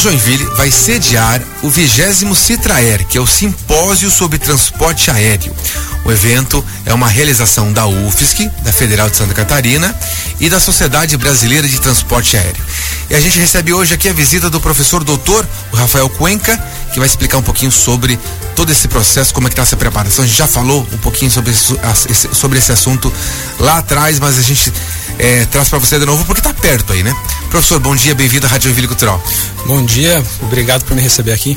Joinville vai sediar o 20 Citraer, que é o Simpósio sobre Transporte Aéreo. O evento é uma realização da UFSC, da Federal de Santa Catarina e da Sociedade Brasileira de Transporte Aéreo. E a gente recebe hoje aqui a visita do professor doutor Rafael Cuenca, que vai explicar um pouquinho sobre todo esse processo, como é que está essa preparação. A gente já falou um pouquinho sobre esse, sobre esse assunto lá atrás, mas a gente é, traz para você de novo porque está perto aí, né? Professor, bom dia, bem-vindo à Rádio Joinville Cultural. Bom dia, obrigado por me receber aqui.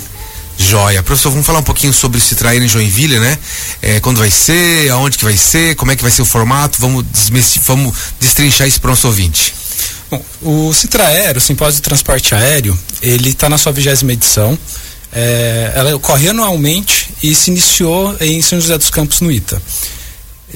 Joia. Professor, vamos falar um pouquinho sobre se trair em Joinville, né? É, quando vai ser, aonde que vai ser, como é que vai ser o formato, vamos, vamos destrinchar isso para o nosso ouvinte. Bom, o Citraer, o Simpósio de Transporte Aéreo, ele está na sua vigésima edição. É, ela ocorre anualmente e se iniciou em São José dos Campos, no ITA.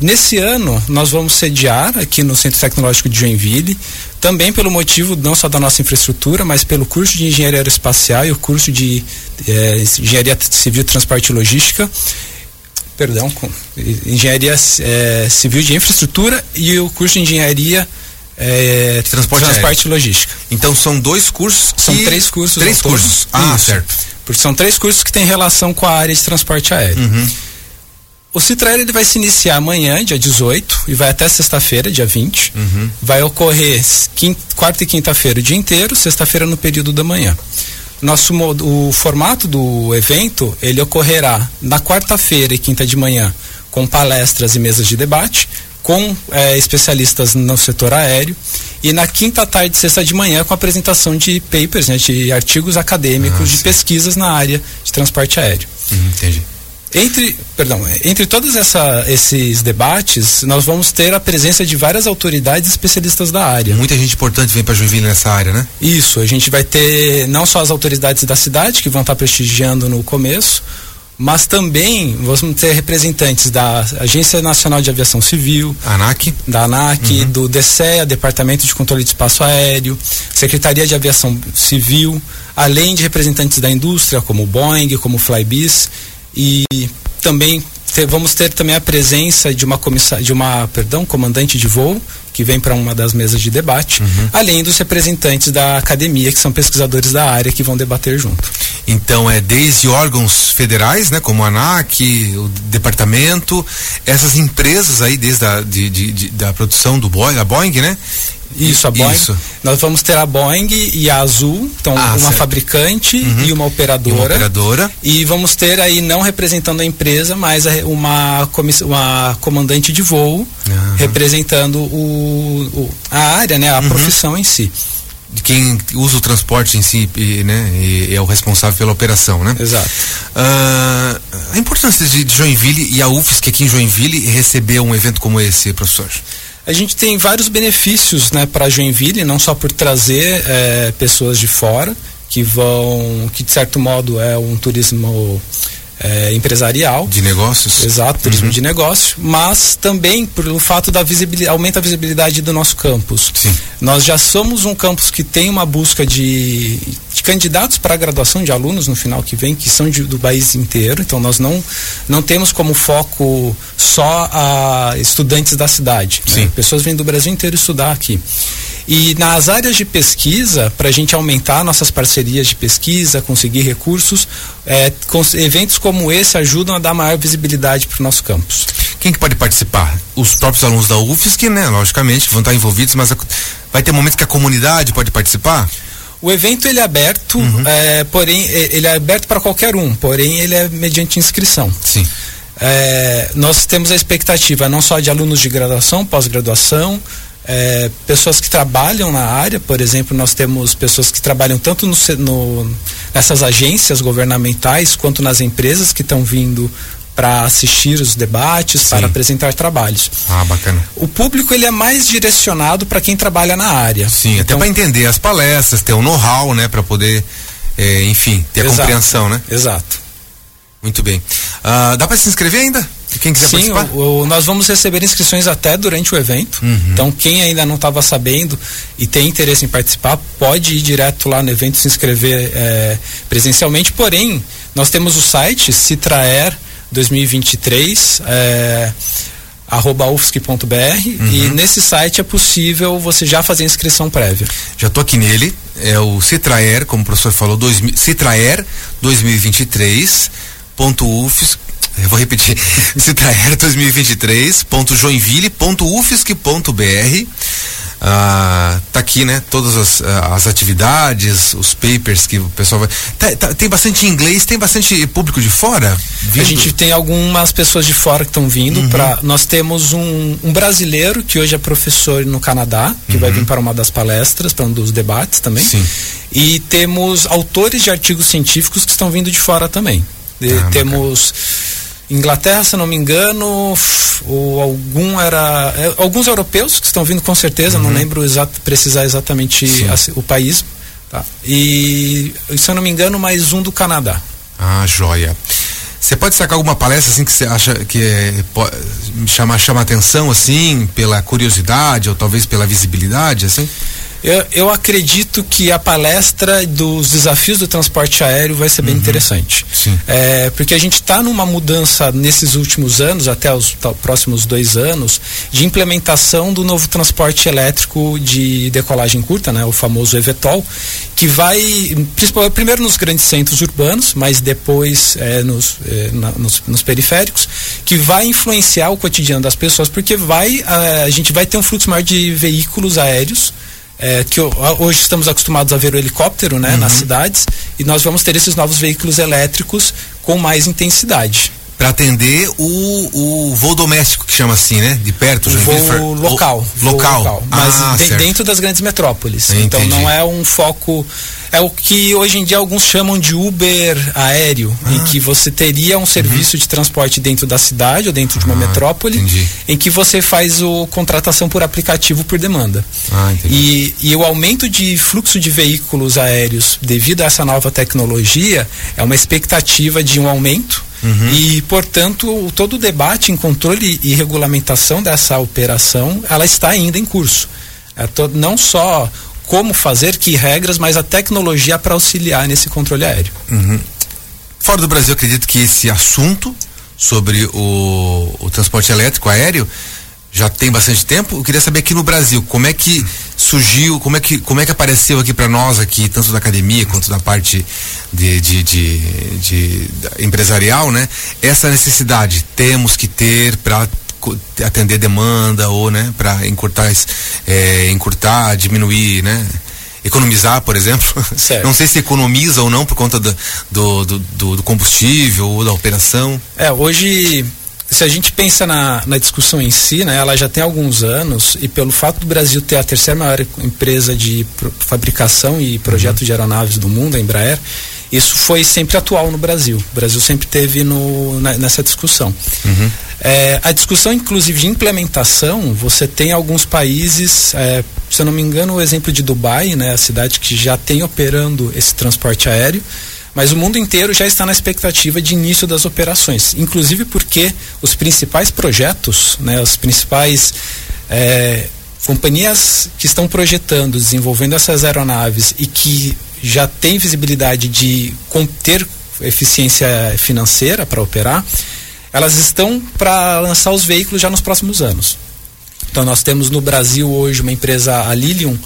Nesse ano, nós vamos sediar aqui no Centro Tecnológico de Joinville, também pelo motivo não só da nossa infraestrutura, mas pelo curso de Engenharia Aeroespacial e o curso de eh, Engenharia Civil, Transporte e Logística, perdão, Engenharia eh, Civil de Infraestrutura e o curso de Engenharia eh, Transporte, Transporte e Logística. Então são dois cursos? São que... três cursos. Três cursos. Ah, Isso. certo. Porque são três cursos que têm relação com a área de transporte aéreo. Uhum. O Citraer ele vai se iniciar amanhã, dia 18, e vai até sexta-feira, dia 20. Uhum. Vai ocorrer quinta, quarta e quinta-feira o dia inteiro, sexta-feira no período da manhã. Nosso, o formato do evento ele ocorrerá na quarta-feira e quinta de manhã com palestras e mesas de debate com é, especialistas no setor aéreo e na quinta tarde e sexta de manhã com apresentação de papers, né, de artigos acadêmicos ah, de pesquisas na área de transporte aéreo. Uhum, entendi. Entre, perdão, entre todos essa, esses debates, nós vamos ter a presença de várias autoridades especialistas da área. Muita gente importante vem para Joinville nessa área, né? Isso, a gente vai ter não só as autoridades da cidade que vão estar prestigiando no começo, mas também vamos ter representantes da Agência Nacional de Aviação Civil, ANAC, da ANAC, uhum. do DCEA, Departamento de Controle de Espaço Aéreo, Secretaria de Aviação Civil, além de representantes da indústria como Boeing, como Flybis e também ter, vamos ter também a presença de uma de uma, perdão, comandante de voo que vem para uma das mesas de debate, uhum. além dos representantes da academia que são pesquisadores da área que vão debater junto. Então é desde órgãos federais, né, como a ANAC, o departamento, essas empresas aí desde a de, de, de, da produção do Boeing, da Boeing, né, isso, a Boeing. Isso. Nós vamos ter a Boeing e a Azul, então ah, uma certo. fabricante uhum. e uma operadora. E uma operadora. E vamos ter aí, não representando a empresa, mas uma, uma comandante de voo uhum. representando o, o, a área, né, a uhum. profissão em si de quem usa o transporte em si, e, né, e é o responsável pela operação, né? Exato. Uh, a importância de, de Joinville e a UFSC aqui em Joinville receber um evento como esse, professor? A gente tem vários benefícios né, para Joinville, não só por trazer é, pessoas de fora, que vão, que de certo modo é um turismo é, empresarial. De negócios? Exato, turismo uhum. de negócio, mas também pelo fato da visibilidade, aumenta a visibilidade do nosso campus. Sim. Nós já somos um campus que tem uma busca de, de candidatos para a graduação de alunos no final que vem, que são de, do país inteiro, então nós não, não temos como foco só a estudantes da cidade. Né? Pessoas vêm do Brasil inteiro estudar aqui. E nas áreas de pesquisa, para a gente aumentar nossas parcerias de pesquisa, conseguir recursos, é, eventos como esse ajudam a dar maior visibilidade para o nosso campus. Quem que pode participar? Os próprios alunos da UFSC, né? Logicamente, vão estar envolvidos, mas vai ter momentos que a comunidade pode participar? O evento ele é aberto, uhum. é, porém ele é aberto para qualquer um, porém ele é mediante inscrição. Sim. É, nós temos a expectativa não só de alunos de graduação, pós-graduação, é, pessoas que trabalham na área, por exemplo, nós temos pessoas que trabalham tanto no, no, nessas agências governamentais quanto nas empresas que estão vindo para assistir os debates, Sim. para apresentar trabalhos. Ah, bacana. O público ele é mais direcionado para quem trabalha na área. Sim, então, até para entender as palestras, ter o um know-how, né, para poder, é, enfim, ter exato, a compreensão, né? Exato. Muito bem. Uh, dá para se inscrever ainda? Quem quiser Sim, participar? O, o, nós vamos receber inscrições até durante o evento. Uhum. Então, quem ainda não estava sabendo e tem interesse em participar, pode ir direto lá no evento se inscrever é, presencialmente. Porém, nós temos o site Citraer 2023. É, arroba ufsc.br uhum. e nesse site é possível você já fazer inscrição prévia. Já tô aqui nele, é o Citraer, como o professor falou, dois, Citraer 2023.ufs eu vou repetir, Citraer 2023.joinville.ufsc.br ah, tá aqui, né? Todas as, as atividades, os papers que o pessoal vai. Tá, tá, tem bastante inglês, tem bastante público de fora? Vindo? A gente tem algumas pessoas de fora que estão vindo. Uhum. Pra, nós temos um, um, brasileiro que hoje é professor no Canadá, que uhum. vai vir para uma das palestras, para um dos debates também. Sim. E temos autores de artigos científicos que estão vindo de fora também. Ah, temos. Bacana Inglaterra, se não me engano, ou algum era. É, alguns europeus que estão vindo com certeza, uhum. não lembro exato, precisar exatamente a, o país. Tá? E, se eu não me engano, mais um do Canadá. Ah, joia. Você pode sacar alguma palestra assim que você acha que é, chama, chama atenção assim, pela curiosidade ou talvez pela visibilidade, assim? Eu, eu acredito que a palestra dos desafios do transporte aéreo vai ser bem uhum. interessante. É, porque a gente está numa mudança nesses últimos anos, até os tá, próximos dois anos, de implementação do novo transporte elétrico de decolagem curta, né, o famoso EVTOL, que vai, principalmente, primeiro nos grandes centros urbanos, mas depois é, nos, é, na, nos, nos, periféricos, que vai influenciar o cotidiano das pessoas, porque vai, a, a gente vai ter um fluxo maior de veículos aéreos é, que hoje estamos acostumados a ver o helicóptero né, uhum. nas cidades e nós vamos ter esses novos veículos elétricos com mais intensidade. Para atender o, o voo doméstico, que chama assim, né? De perto, o voo local. O, local. local. Mas ah, de, dentro das grandes metrópoles. Então não é um foco é o que hoje em dia alguns chamam de Uber aéreo, ah. em que você teria um serviço uhum. de transporte dentro da cidade ou dentro de uma ah, metrópole, entendi. em que você faz o contratação por aplicativo por demanda. Ah, e, e o aumento de fluxo de veículos aéreos devido a essa nova tecnologia é uma expectativa de um aumento Uhum. E, portanto, todo o debate em controle e regulamentação dessa operação, ela está ainda em curso. É todo, não só como fazer, que regras, mas a tecnologia para auxiliar nesse controle aéreo. Uhum. Fora do Brasil, acredito que esse assunto sobre o, o transporte elétrico aéreo já tem bastante tempo. Eu queria saber aqui no Brasil, como é que surgiu, como é que, como é que apareceu aqui para nós aqui, tanto da academia quanto da parte de, de, de, de empresarial, né? Essa necessidade temos que ter para atender demanda ou né para encurtar é, encurtar diminuir né economizar por exemplo certo. não sei se economiza ou não por conta do, do, do, do combustível ou da operação é hoje se a gente pensa na, na discussão em si, né, ela já tem alguns anos e pelo fato do Brasil ter a terceira maior empresa de fabricação e projeto uhum. de aeronaves do mundo, a Embraer, isso foi sempre atual no Brasil. O Brasil sempre teve no, na, nessa discussão. Uhum. É, a discussão, inclusive, de implementação, você tem alguns países, é, se eu não me engano, o exemplo de Dubai, né, a cidade que já tem operando esse transporte aéreo, mas o mundo inteiro já está na expectativa de início das operações, inclusive porque os principais projetos, né, os principais é, companhias que estão projetando, desenvolvendo essas aeronaves e que já têm visibilidade de ter eficiência financeira para operar, elas estão para lançar os veículos já nos próximos anos. Então nós temos no Brasil hoje uma empresa, a Lilium,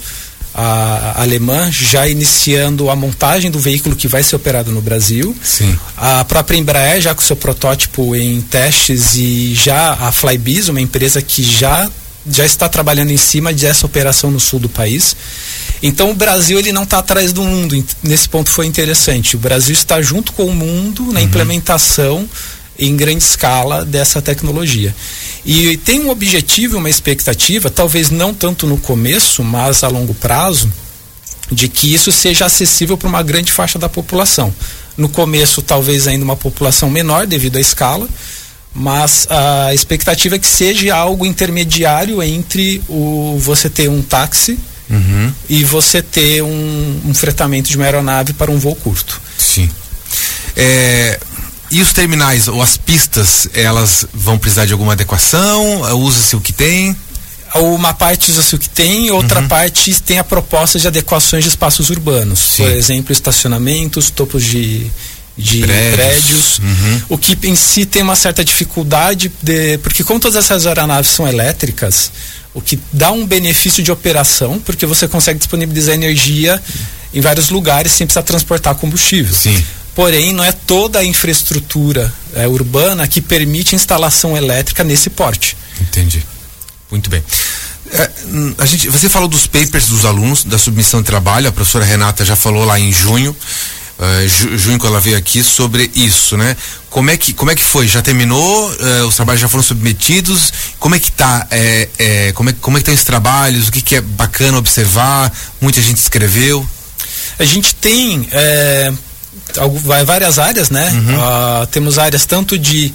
a, a alemã, já iniciando a montagem do veículo que vai ser operado no Brasil. Sim. A própria Embraer já com seu protótipo em testes e já a Flybiz, uma empresa que já já está trabalhando em cima dessa operação no sul do país. Então o Brasil ele não está atrás do mundo. Nesse ponto foi interessante. O Brasil está junto com o mundo na uhum. implementação em grande escala dessa tecnologia. E tem um objetivo, uma expectativa, talvez não tanto no começo, mas a longo prazo, de que isso seja acessível para uma grande faixa da população. No começo, talvez ainda uma população menor devido à escala, mas a expectativa é que seja algo intermediário entre o você ter um táxi uhum. e você ter um, um, fretamento de uma aeronave para um voo curto. Sim. É, e os terminais ou as pistas, elas vão precisar de alguma adequação? Usa-se o que tem? Uma parte usa-se o que tem, outra uhum. parte tem a proposta de adequações de espaços urbanos. Sim. Por exemplo, estacionamentos, topos de, de prédios, prédios uhum. o que em si tem uma certa dificuldade de, porque como todas essas aeronaves são elétricas o que dá um benefício de operação, porque você consegue disponibilizar energia em vários lugares sem precisar transportar combustível. Sim. Porém, não é toda a infraestrutura é, urbana que permite instalação elétrica nesse porte. Entendi. Muito bem. É, a gente, você falou dos papers dos alunos, da submissão de trabalho, a professora Renata já falou lá em junho, uh, junho que ela veio aqui, sobre isso, né? Como é que, como é que foi? Já terminou? Uh, os trabalhos já foram submetidos? Como é que tá? É, é, como, é, como é que estão esses trabalhos? O que, que é bacana observar? Muita gente escreveu? A gente tem é, várias áreas, né? Uhum. Uh, temos áreas tanto de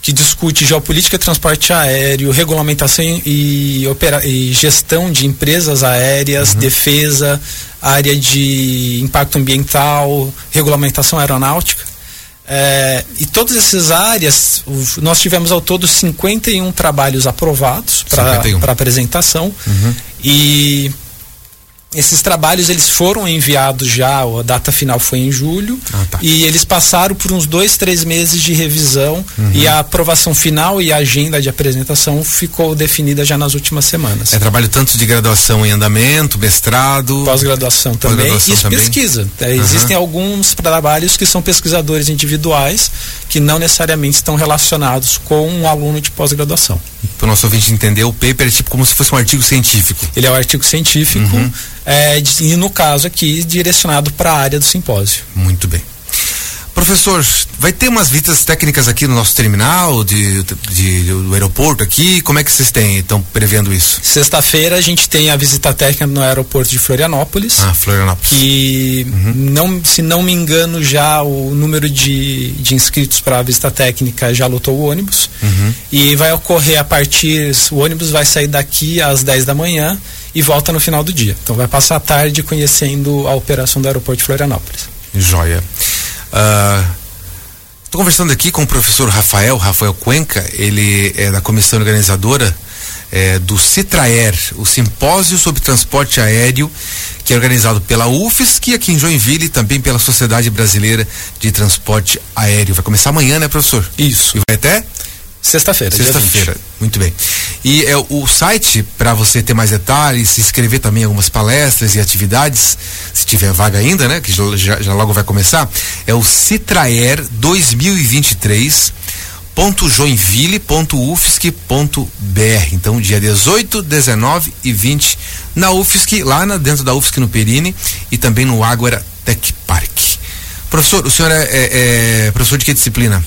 que discute geopolítica, transporte aéreo, regulamentação e, opera, e gestão de empresas aéreas, uhum. defesa, área de impacto ambiental, regulamentação aeronáutica. É, e todas essas áreas, nós tivemos ao todo 51 trabalhos aprovados para apresentação. Uhum. E esses trabalhos eles foram enviados já, a data final foi em julho ah, tá. e eles passaram por uns dois, três meses de revisão uhum. e a aprovação final e a agenda de apresentação ficou definida já nas últimas semanas. É trabalho tanto de graduação em andamento, mestrado, pós-graduação também pós e também? pesquisa. É, uhum. Existem alguns trabalhos que são pesquisadores individuais que não necessariamente estão relacionados com um aluno de pós-graduação. Para o nosso ouvinte entender, o paper é tipo como se fosse um artigo científico. Ele é um artigo científico. Uhum é, e no caso aqui direcionado para a área do simpósio. Muito bem. Professor, vai ter umas visitas técnicas aqui no nosso terminal de, de, de, do aeroporto aqui? Como é que vocês têm, estão prevendo isso? Sexta-feira a gente tem a visita técnica no aeroporto de Florianópolis. Ah, Florianópolis. Que, uhum. não, se não me engano, já o número de, de inscritos para a visita técnica já lotou o ônibus. Uhum. E vai ocorrer a partir, o ônibus vai sair daqui às 10 da manhã e volta no final do dia. Então vai passar a tarde conhecendo a operação do aeroporto de Florianópolis. Joia. Estou uh, conversando aqui com o professor Rafael, Rafael Cuenca, ele é da comissão organizadora é, do Citraer, o simpósio sobre transporte aéreo, que é organizado pela UFSC aqui em Joinville e também pela Sociedade Brasileira de Transporte Aéreo. Vai começar amanhã, né, professor? Isso. E vai até? Sexta-feira. Sexta-feira. Muito bem. E é o site para você ter mais detalhes, se inscrever também em algumas palestras e atividades, se tiver vaga ainda, né? Que já, já logo vai começar, é o Citraer 2023 joinville.ufsc.br. Então, dia 18, 19 e 20 na UFSC, lá na, dentro da UFSC no Perini e também no Águara Tech Park. Professor, o senhor é, é, é professor de que disciplina?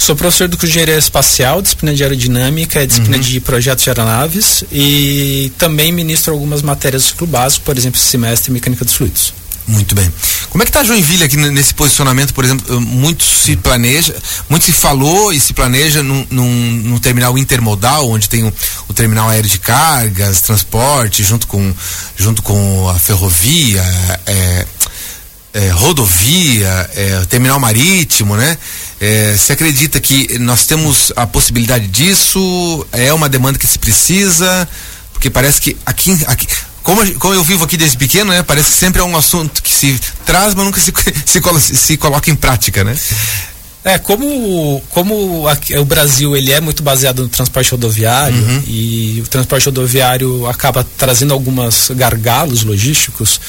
Sou professor do curso de Engenharia Espacial, disciplina de Aerodinâmica, disciplina uhum. de Projetos de Aeronaves e também ministro algumas matérias do ciclo básico, por exemplo, semestre Mecânica dos Fluidos. Muito bem. Como é que está Joinville aqui nesse posicionamento, por exemplo, muito se planeja, muito se falou e se planeja num, num, num terminal intermodal, onde tem o, o, terminal aéreo de cargas, transporte, junto com, junto com a ferrovia, é, é, rodovia, é, terminal marítimo, né? É, você acredita que nós temos a possibilidade disso? É uma demanda que se precisa? Porque parece que aqui, aqui como, como eu vivo aqui desde pequeno, né? Parece que sempre é um assunto que se traz, mas nunca se, se, se coloca em prática, né? É, como, como aqui, o Brasil ele é muito baseado no transporte rodoviário uhum. e o transporte rodoviário acaba trazendo algumas gargalos logísticos,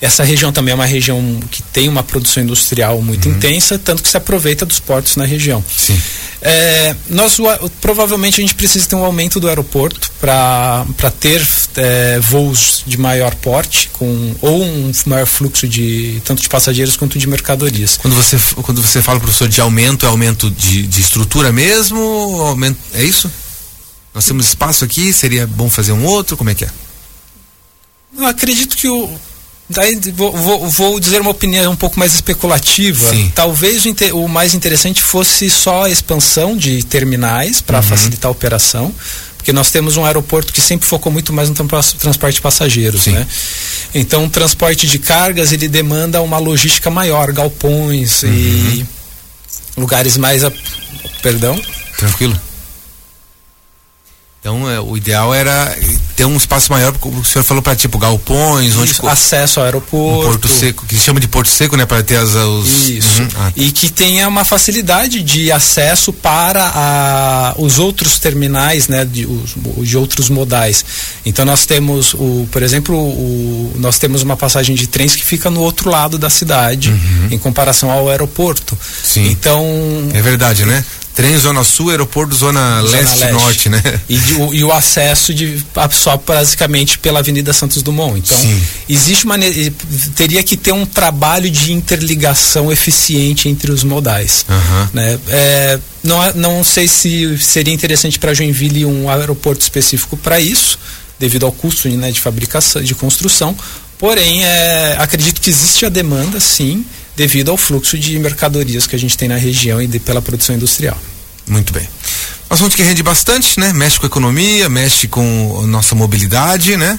essa região também é uma região que tem uma produção industrial muito uhum. intensa, tanto que se aproveita dos portos na região. Sim. É, nós provavelmente a gente precisa ter um aumento do aeroporto para ter é, voos de maior porte com ou um maior fluxo de tanto de passageiros quanto de mercadorias. Quando você quando você fala professor de aumento é aumento de, de estrutura mesmo? Aumento, é isso? Nós temos espaço aqui, seria bom fazer um outro? Como é que é? Eu acredito que o Daí vou, vou, vou, dizer uma opinião um pouco mais especulativa. Sim. Talvez o, o, mais interessante fosse só a expansão de terminais para uhum. facilitar a operação, porque nós temos um aeroporto que sempre focou muito mais no transporte de passageiros, Sim. né? Então, o transporte de cargas ele demanda uma logística maior, galpões uhum. e lugares mais, a... perdão. Tranquilo. Então, é, o ideal era ter um espaço maior, como o senhor falou, para tipo galpões, Isso, onde acesso ao aeroporto. um porto seco, que se chama de porto seco, né, para ter as os Isso. Uhum. Ah, E que tenha uma facilidade de acesso para a, os outros terminais, né, de, os- de outros modais. Então nós temos o, por exemplo, o, nós temos uma passagem de trens que fica no outro lado da cidade, em comparação ao aeroporto. Uhum. Sim. Então é verdade, né? Trem Zona Sul, aeroporto Zona, Zona leste, Leste. Norte, né? E, o, e o acesso de, só basicamente pela Avenida Santos Dumont. Então, Sim. existe uma. Teria que ter um trabalho de interligação eficiente entre os modais. Aham. Né? É, não, não sei se seria interessante para Joinville um aeroporto específico para isso, devido ao custo né, de fabricação, de construção. Porém, é, acredito que existe a demanda, sim, devido ao fluxo de mercadorias que a gente tem na região e de- pela produção industrial. Muito bem. Um assunto que rende bastante, né? Mexe com a economia, mexe com a nossa mobilidade, né?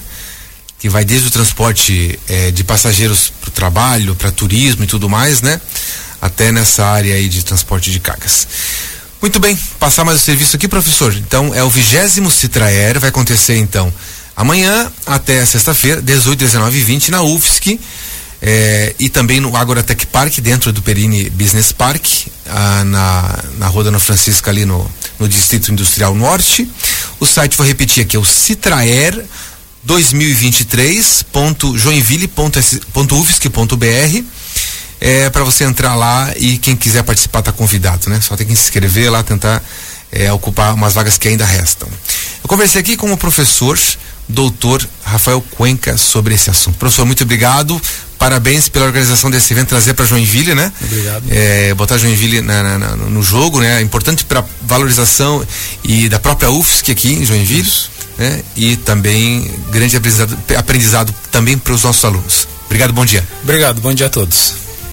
Que vai desde o transporte eh, de passageiros para o trabalho, para turismo e tudo mais, né? Até nessa área aí de transporte de cargas. Muito bem, passar mais o serviço aqui, professor. Então, é o vigésimo Citraer, vai acontecer então amanhã até sexta-feira, 18, 19 e 20, na UFSC. É, e também no Agora Park, dentro do Perini Business Park, ah, na, na Rua Dona Francisca, ali no, no Distrito Industrial Norte. O site, vou repetir aqui, é o Citraer 2023.joinville.ufsc.br é para você entrar lá e quem quiser participar está convidado, né? Só tem que se inscrever lá, tentar é, ocupar umas vagas que ainda restam. Eu conversei aqui com o professor doutor Rafael Cuenca sobre esse assunto. Professor, muito obrigado. Parabéns pela organização desse evento, trazer para Joinville, né? Obrigado. É, botar Joinville na- na- no jogo, né? Importante para valorização e da própria UFSC aqui em Joinville, né? E também grande aprendizado, aprendizado também para os nossos alunos. Obrigado, bom dia. Obrigado, bom dia a todos.